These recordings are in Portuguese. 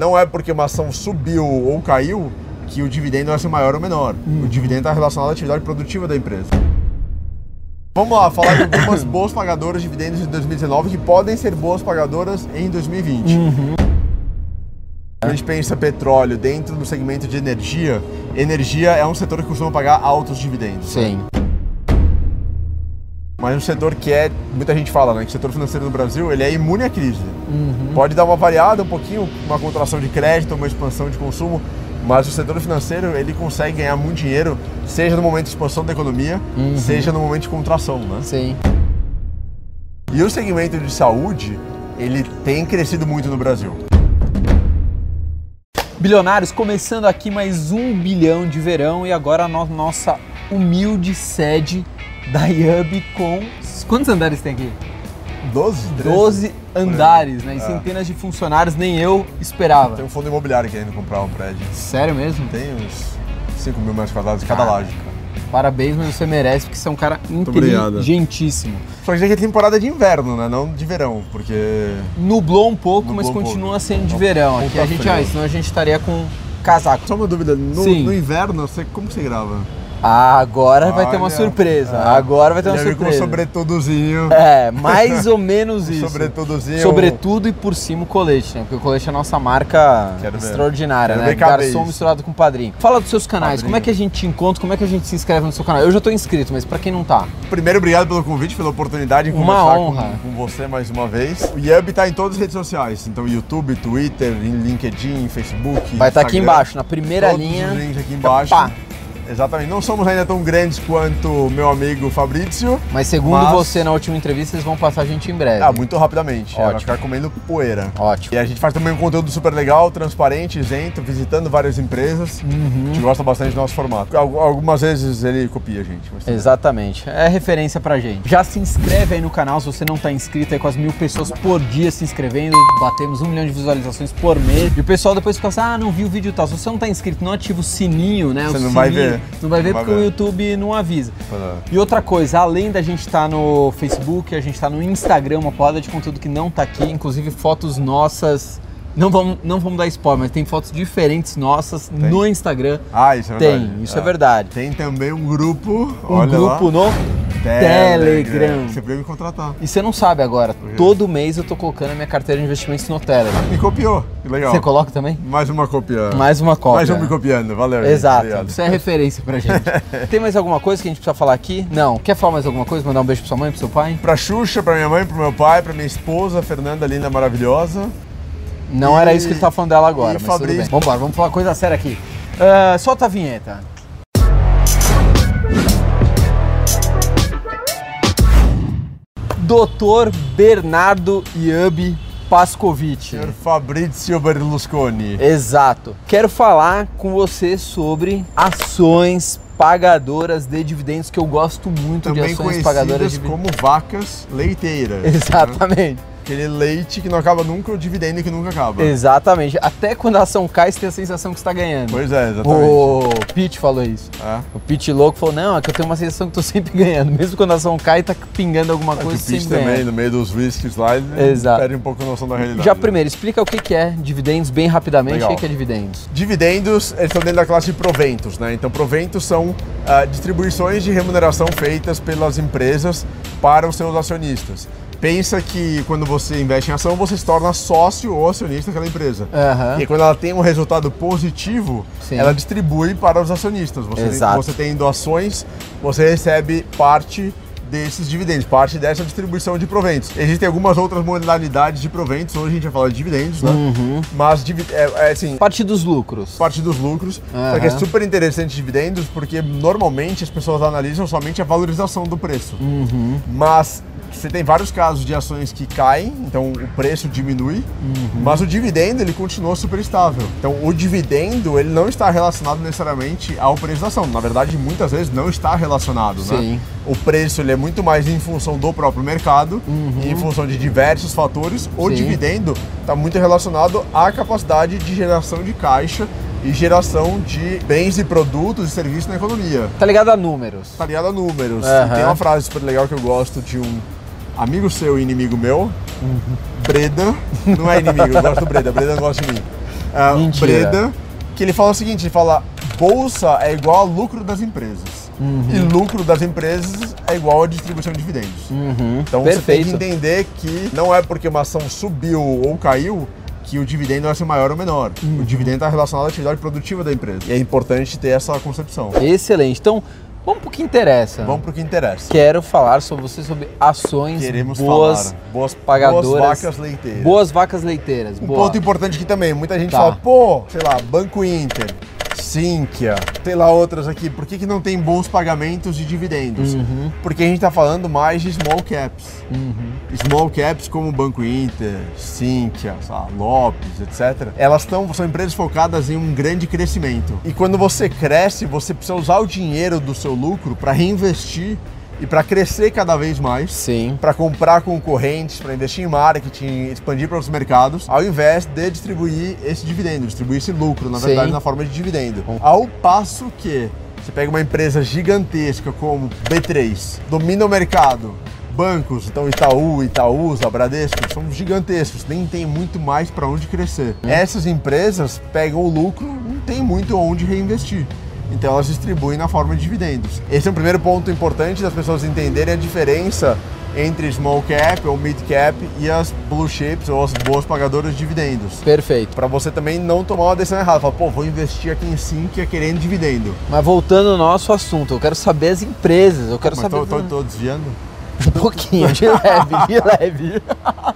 Não é porque uma ação subiu ou caiu que o dividendo vai ser maior ou menor. O dividendo está relacionado à atividade produtiva da empresa. Vamos lá, falar de algumas boas pagadoras de dividendos de 2019 que podem ser boas pagadoras em 2020. A gente pensa petróleo dentro do segmento de energia, energia é um setor que costuma pagar altos dividendos. Sim. Mas um setor que é, muita gente fala, né, que o setor financeiro no Brasil, ele é imune à crise. Uhum. Pode dar uma variada um pouquinho, uma contração de crédito, uma expansão de consumo, mas o setor financeiro, ele consegue ganhar muito dinheiro, seja no momento de expansão da economia, Uhum. seja no momento de contração, né? Sim. E o segmento de saúde, ele tem crescido muito no Brasil. Bilionários, começando aqui mais um bilhão de verão e agora a no- nossa humilde sede da IUB com. Quantos andares tem aqui? 12? 12 andares, né? E É. centenas de funcionários, nem eu esperava. Tem um fundo imobiliário querendo comprar um prédio. Sério mesmo? Tem uns 5 mil metros quadrados de cada laje. Parabéns, mas você merece, porque você é um cara inteligentíssimo. Só que é temporada de inverno, né? Não de verão, porque Nublou um pouco, Nublou mas um continua pouco. sendo de Tá verão. Aqui a gente, ah, senão a gente estaria com casaco. Só uma dúvida, no, no inverno, você, como que você grava? Ah, agora vai ter uma Olha, surpresa. é. Agora vai ter uma Já vi com um surpresa. sobretudozinho. É, mais ou menos Um isso. sobretudozinho. Sobretudo e por cima o colete, né? Porque o colete é a nossa marca Quero extraordinária, né? ver caber Garçom misturado com padrinho. Fala dos seus canais, Padrinho. como é que a gente te encontra, como é que a gente se inscreve no seu canal? Eu já tô inscrito, mas pra quem não tá, Primeiro, obrigado pelo convite, pela oportunidade de Uma conversar honra. com, com você mais uma vez. O Yub tá em todas as redes sociais, então YouTube, Twitter, LinkedIn, Facebook. vai estar aqui Instagram. embaixo, na primeira Todos linha. Os links aqui embaixo. Exatamente. Não somos ainda tão grandes quanto o meu amigo Fabrício. Mas segundo Mas- você na última entrevista, eles vão passar a gente em breve. Ah, muito rapidamente. É, Vai Ótimo. ficar comendo poeira. Ótimo. E a gente faz também um conteúdo super legal, transparente, isento, visitando várias empresas. Uhum. A gente gosta bastante do nosso formato. Al- Algumas vezes ele copia a gente. Exatamente, é referência pra gente. Já se inscreve aí no canal se você não tá inscrito aí com as mil pessoas por dia se inscrevendo. Batemos um milhão de visualizações por mês. E o pessoal depois fica assim: ah, não vi o vídeo tal. Se você não tá inscrito, não ativa o sininho, né? Você o não vai sininho, Não vai ver Não vai porque o ver. YouTube não avisa. É. E outra coisa, além da gente estar no Facebook, a gente tá no Instagram, uma porrada de conteúdo que não tá aqui, inclusive fotos nossas. Não vamos, não vamos dar spoiler, mas tem fotos diferentes nossas no Instagram. Ah, isso é Tem, verdade. isso é verdade. Tem também um grupo, Um grupo lá, no Telegram. Você veio me contratar. E você não sabe agora, todo mês eu tô colocando a minha carteira de investimentos no Telegram. Me copiou, que legal. Você coloca também? Mais uma cópia. Mais uma cópia. Mais um me copiando, valeu. gente. Exato, Obrigado. isso é referência pra gente. Tem mais alguma coisa que a gente precisa falar aqui? Não. Quer falar mais alguma coisa? Mandar um beijo pra sua mãe, pro seu pai? Pra Xuxa, pra minha mãe, pro meu pai, pra minha esposa, Fernanda Linda Maravilhosa. Não E- era isso que ele tava falando dela agora, e mas tudo Fabrício. bem. Vambora, vamos falar coisa séria aqui. Ah, solta a vinheta. Doutor Bernardo Iub Pascovitch. Senhor Fabrizio Berlusconi. Exato. Quero falar com você sobre ações pagadoras de dividendos, que eu gosto muito de Também ações pagadoras de dividendos. como vacas leiteiras. né? Aquele leite que não acaba nunca, o dividendo que nunca acaba. Exatamente. Até quando a ação cai, você tem a sensação que está ganhando. Pois é, exatamente. O Pete falou isso. É. O Pete louco falou: não, é que eu tenho uma sensação que tô sempre ganhando. Mesmo quando a ação cai, tá pingando alguma É que o coisa Pete também, no meio dos whiskies lá, ele Exato. perde um pouco a noção da realidade. Já primeiro, explica o que é dividendos bem rapidamente. Legal. O que é dividendos? Dividendos, eles estão dentro da classe de proventos, né? Então, proventos são ah, distribuições de remuneração feitas pelas empresas para os seus acionistas. Pensa que quando você investe em ação, você se torna sócio ou acionista daquela empresa. Aham. E quando ela tem um resultado positivo, Sim. ela distribui para os acionistas. Você, Exato. você tendo ações, você recebe parte desses dividendos, parte dessa distribuição de proventos. Existem algumas outras modalidades de proventos, hoje a gente vai falar de dividendos, né? Uhum. Mas é, é assim, Parte dos lucros. parte dos lucros. Aham. Só que é super interessante dividendos porque normalmente as pessoas analisam somente a valorização do preço. Uhum. Mas você tem vários casos de ações que caem, então o preço diminui, Uhum. mas o dividendo ele continua super estável. Então o dividendo ele não está relacionado necessariamente ao preço da ação. Na verdade, muitas vezes não está relacionado, Sim. né? O preço ele é muito mais em função do próprio mercado e em função de diversos fatores. O Uhum. Sim. dividendo está muito relacionado à capacidade de geração de caixa e geração de bens e produtos e serviços na economia. Tá ligado a números. Tá ligado a números. Aham. Tem uma frase super legal que eu gosto de um amigo seu e inimigo meu. Uhum. Breda. Não é inimigo, eu gosto do Breda. Breda não gosta de mim. uh. Breda, que ele fala o seguinte, ele fala, bolsa é igual a lucro das empresas. Uhum. E lucro das empresas é igual a distribuição de dividendos. Uhum. Então você tem Perfeito. que entender que não é porque uma ação subiu ou caiu que o dividendo vai ser maior ou menor. Uhum. O dividendo está relacionado à atividade produtiva da empresa. E é importante ter essa concepção. Excelente. Então, vamos pro que interessa. Vamos para o que interessa. Quero falar sobre você sobre ações Queremos boas, falar. Boas, pagadoras, boas vacas leiteiras. boas vacas leiteiras. Um Boa. ponto importante aqui também, muita gente Tá. fala, pô, sei lá, Banco Inter, Sinqia, sei lá outras aqui, por que, que não tem bons pagamentos de dividendos? Uhum. Porque a gente está falando mais de small caps. Small caps como Banco Inter, Sinqia, Lopes, etc. Elas tão, são empresas focadas em um grande crescimento. E quando você cresce, você precisa usar o dinheiro do seu lucro para reinvestir e para crescer cada vez mais Sim. para comprar concorrentes, para investir em marketing, expandir para outros mercados, ao invés de distribuir esse dividendo, distribuir esse lucro, na Sim. verdade, na forma de dividendo. Ao passo que você pega uma empresa gigantesca como B3, domina o mercado, bancos, então Itaú, Itaúsa, Bradesco, são gigantescos, nem tem muito mais para onde crescer. Essas empresas pegam o lucro, não tem muito onde reinvestir. Então elas distribuem na forma de dividendos. Esse é um primeiro ponto importante das pessoas entenderem a diferença entre small cap ou mid cap e as blue chips ou as boas pagadoras de dividendos. Perfeito. Para você também não tomar uma decisão errada. Falar, pô, vou investir aqui em Sinqia querendo dividendo. Mas voltando ao nosso assunto, eu quero saber as empresas. Eu quero saber tô, tô- tô desviando. Pouquinho, de leve, de leve.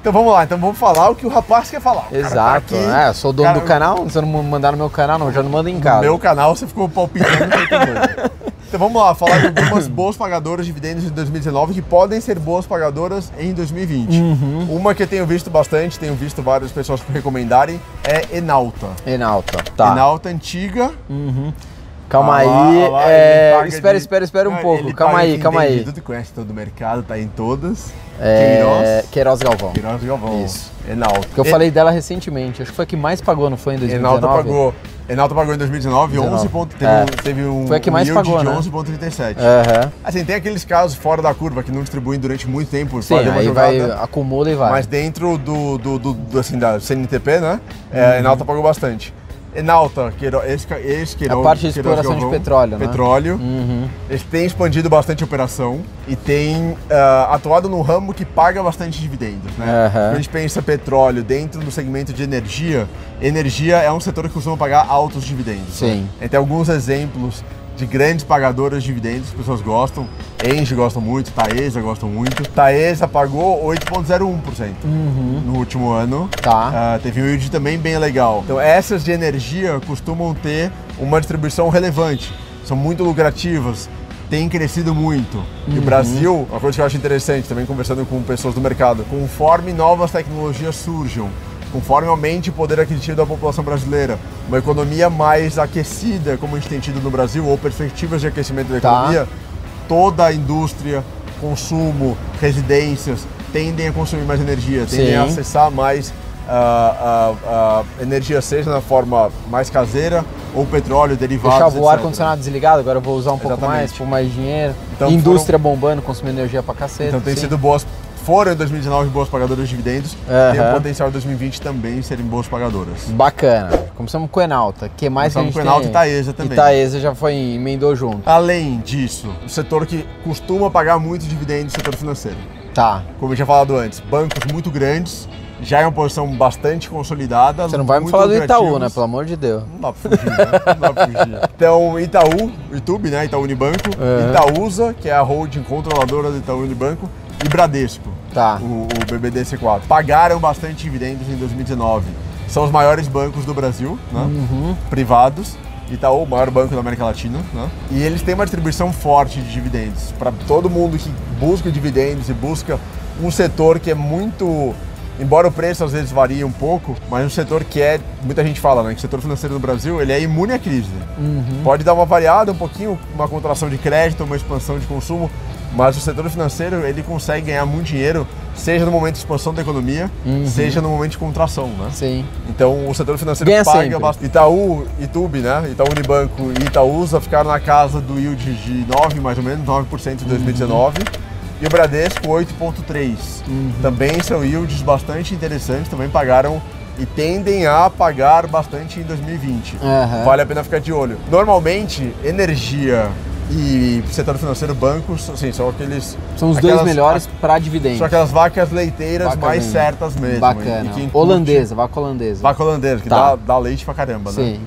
Então vamos lá, então vamos falar o que o rapaz quer falar. O cara tá Exato. aqui, é, sou dono cara, do canal, você não mandar no meu canal, não, já não manda em casa. No meu canal você ficou palpitando. Então vamos lá, falar de algumas boas pagadoras de dividendos em 2019 que podem ser boas pagadoras em 2020. Uhum. Uma que eu tenho visto bastante, tenho visto várias pessoas recomendarem, é Enalta. Enalta. Tá. Enalta antiga. Calma Ah aí. lá, é, Espera, de- espera, espera um Não, pouco. Calma paga aí, calma aí. Tudo, conhece todo o mercado, tá em todas. É, Queiroz. Queiroz Galvão. Queiroz Galvão. Isso. Enalta. Que eu E- falei dela recentemente. Acho que foi a que mais pagou, não foi em 2019? Enalta pagou. Enalta pagou em 2019, 11 19. ponto, teve, É. teve um Foi a que mais pagou, de né? 11,37. Aham. Assim, tem aqueles casos fora da curva que não distribuem durante muito tempo, Sim, aí jogada, vai, acumula e vai. mas dentro do, do, do- do, assim, da CNTP, né? Uhum. É, Enalta pagou bastante. Enalta, Queiro, esse, esse Queiroz, A parte de Queiroz exploração de petróleo, né? Petróleo. Uhum. Eles têm expandido bastante a operação e têm ah, atuado num ramo que paga bastante dividendos. Né? Quando a gente pensa petróleo dentro do segmento de energia, energia é um setor que costuma pagar altos dividendos. Sim. Né? Tem alguns exemplos de grandes pagadoras de dividendos as pessoas gostam. Engie gostam muito, Taesa gostam muito. Taesa pagou 8,01% no último ano. Uhum. Tá. Ah, teve um yield também bem legal. Então essas de energia costumam ter uma distribuição relevante, são muito lucrativas, têm crescido muito. E o Brasil, uma coisa que eu acho interessante, também conversando com pessoas do mercado, conforme novas tecnologias surjam, conforme aumente o poder aquisitivo da população brasileira, uma economia mais aquecida, como a gente tem tido no Brasil, ou perspectivas de aquecimento da Tá. economia, toda a indústria, consumo, residências tendem a consumir mais energia, tendem Sim. a acessar mais ah, ah, ah, energia, seja na forma mais caseira ou petróleo, derivados, Deixava o ar-condicionado desligado, agora eu vou usar um pouco Exatamente. mais, por mais dinheiro. Então Indústria bombando, consumindo energia pra cacete. Então tem sim. sido boas, foram em 2019 boas pagadoras de dividendos, tem Aham. o potencial em 2020 também serem boas pagadoras. Bacana. Começamos com o Enalta. que mais que a Começamos gente com Enalta tem? e Taesa também. Itaesa já foi emendou junto. Além disso, o setor que costuma pagar muito dividendos é o setor financeiro. Tá. Como eu tinha falado antes, bancos muito grandes, já é uma posição bastante consolidada. Você não vai me falar do Itaú, né? Pelo amor de Deus. Não dá pra fugir, né? Não dá pra fugir. Então, Itaú, YouTube, né? Itaú Unibanco, É. Itaúsa, que é a holding controladora do Itaú Unibanco, e Bradesco, Tá. o, o BBDC4. Pagaram bastante dividendos em 2019. São os maiores bancos do Brasil, né? Uhum. Privados. Itaú, o maior banco da América Latina, né? E eles têm uma distribuição forte de dividendos. Para todo mundo que busca dividendos e busca um setor que é muito embora o preço às vezes varie um pouco, mas um setor que é, muita gente fala, né, que o setor financeiro do Brasil, ele é imune à crise. Pode dar uma variada um pouquinho, uma contração de crédito, uma expansão de consumo, mas o setor financeiro, ele consegue ganhar muito dinheiro, seja no momento de expansão da economia, seja no momento de contração, né? Sim. Então o setor financeiro Ganha paga sempre. bastante. Itaú, Itube, né? Itaú Unibanco e Itaúsa ficaram na casa do yield de 9, mais ou menos, 9% em 2019. E o Bradesco 8,3%. Também são yields bastante interessantes, também pagaram e tendem a pagar bastante em 2020. Aham. Vale a pena ficar de olho. Normalmente, energia e setor financeiro, bancos, assim, são aqueles. São os dois aquelas- melhores para dividendos. São aquelas vacas leiteiras Vaca mais mesmo. certas mesmo. Bacana. e incute- Holandesa, vaca holandesa. Vaca holandesa, que Tá. dá, dá leite pra caramba, né? Sim.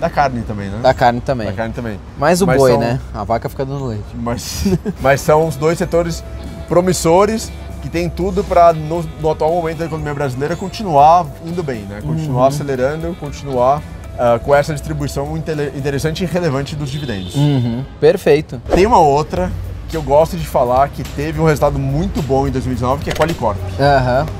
Da carne também, né? Da carne também. Da carne também. Mais o Mas boi, são- né? A vaca fica dando leite. Mas, mas são os dois setores promissores que tem tudo para, no, no atual momento da economia brasileira, continuar indo bem, né? Continuar Uhum. acelerando, continuar ah, com essa distribuição interessante e relevante dos dividendos. Uhum. Perfeito. Tem uma outra que eu gosto de falar que teve um resultado muito bom em 2019, que é Qualicorp.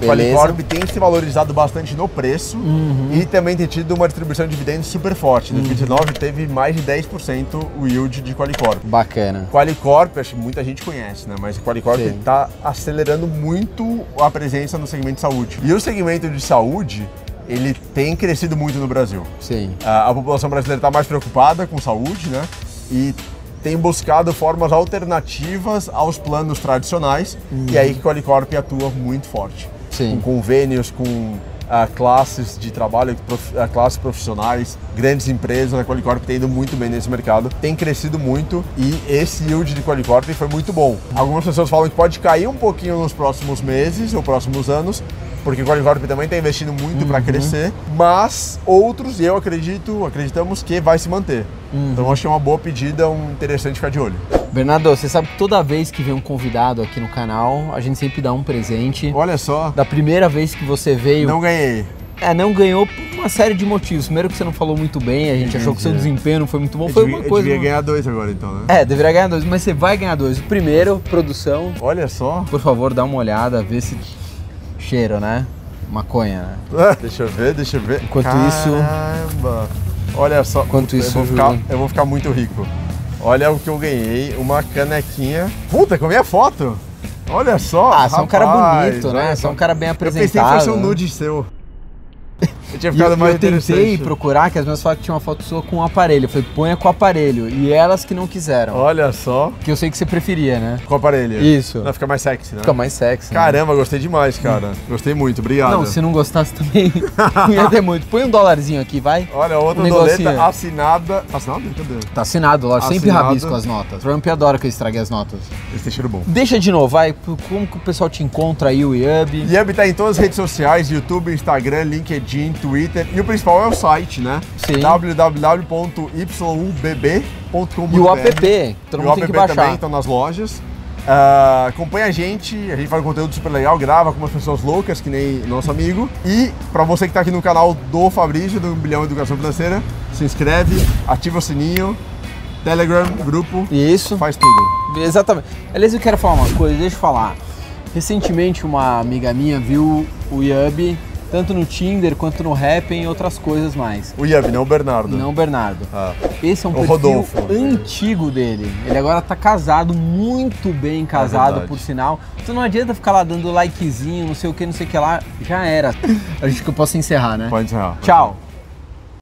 Beleza. Qualicorp tem se valorizado bastante no preço Uhum. e também tem tido uma distribuição de dividendos super forte. Em 2019 teve mais de 10% o yield de Qualicorp. Bacana. Qualicorp, acho que muita gente conhece, né? Mas Qualicorp está acelerando muito a presença no segmento de saúde. E o segmento de saúde, ele tem crescido muito no Brasil. Sim. A, a população brasileira está mais preocupada com saúde, né? E tem buscado formas alternativas aos planos tradicionais. E é aí que a Qualicorp atua muito forte. Sim. Com convênios, com ah, classes de trabalho, prof- ah, classes profissionais, grandes empresas. A Qualicorp tem ido muito bem nesse mercado, tem crescido muito e esse yield de Qualicorp foi muito bom. Algumas pessoas falam que pode cair um pouquinho nos próximos meses ou próximos anos, porque o Qualicorp também está investindo muito para crescer, mas outros, eu acredito, acreditamos que vai se manter. Então acho que é uma boa pedida, um interessante ficar de olho. Bernardo, você sabe que toda vez que vem um convidado aqui no canal, a gente sempre dá um presente. Olha só, Da primeira vez que você veio, não ganhei. é, não ganhou por uma série de motivos. Primeiro que você não falou muito bem, a gente achou que seu Entendi. desempenho não foi muito bom. Eu Foi devia, uma eu coisa. devia ganhar dois agora então, né? É, deveria ganhar dois, mas você vai ganhar dois. O primeiro, produção, Olha só. por favor, dá uma olhada, vê se. Cheiro, né? Maconha, né? Deixa eu ver, deixa eu ver. Enquanto isso- Caramba. Olha só. Enquanto isso, eu vou, ficar, eu vou ficar muito rico. Olha o que eu ganhei, uma canequinha. Puta, com a minha foto. Olha só. Ah, você é um cara bonito, né? Você é um cara bem Eu pensei apresentado. que fosse um né? nude seu. Eu tinha E ficado eu, mais eu tentei procurar, que as minhas fotos tinham uma foto sua com o aparelho. Eu falei, ponha com o aparelho. E elas que não quiseram. Olha só. Que eu sei que você preferia, né? Com o aparelho. Isso. Não, fica mais sexy, né? Fica mais sexy. né? Caramba, gostei demais, cara. Gostei muito, obrigado. Não, se não gostasse também, ia ter muito. Põe um dólarzinho aqui, vai. Olha, outra Um doleta assinada. Assinada? Cadê? Tá assinado, lógico. Sempre rabisco as notas. Trump adora que eu estrague as notas. Esse tem cheiro bom. Deixa de novo, vai. Como que o pessoal te encontra aí, o Yub? Yub tá em todas as redes sociais, YouTube, Instagram, LinkedIn, Twitter. E o principal é o site, né? Sim. www.yubb.com.br E o app, todo E o mundo tem app que baixar. também estão nas lojas. Ah, acompanha a gente, a gente faz um conteúdo super legal, grava com umas pessoas loucas, que nem nosso amigo. E pra você que tá aqui no canal do Fabrício, do Bilhão Educação Financeira, se inscreve, ativa o sininho, Telegram, grupo, Isso. faz tudo. Exatamente. Aliás, eu quero falar uma coisa, deixa eu falar. Recentemente, uma amiga minha viu o Yub, tanto no Tinder quanto no Happn e outras coisas mais. O Yub, não o Bernardo. Não o Bernardo. Ah. Esse é um O perfil Rodolfo. antigo dele. Ele agora tá casado, muito bem casado, verdade. por sinal. Então não adianta ficar lá dando likezinho, não sei o que, não sei o que lá. Já era. Acho que eu posso encerrar, né? Pode encerrar. Tchau.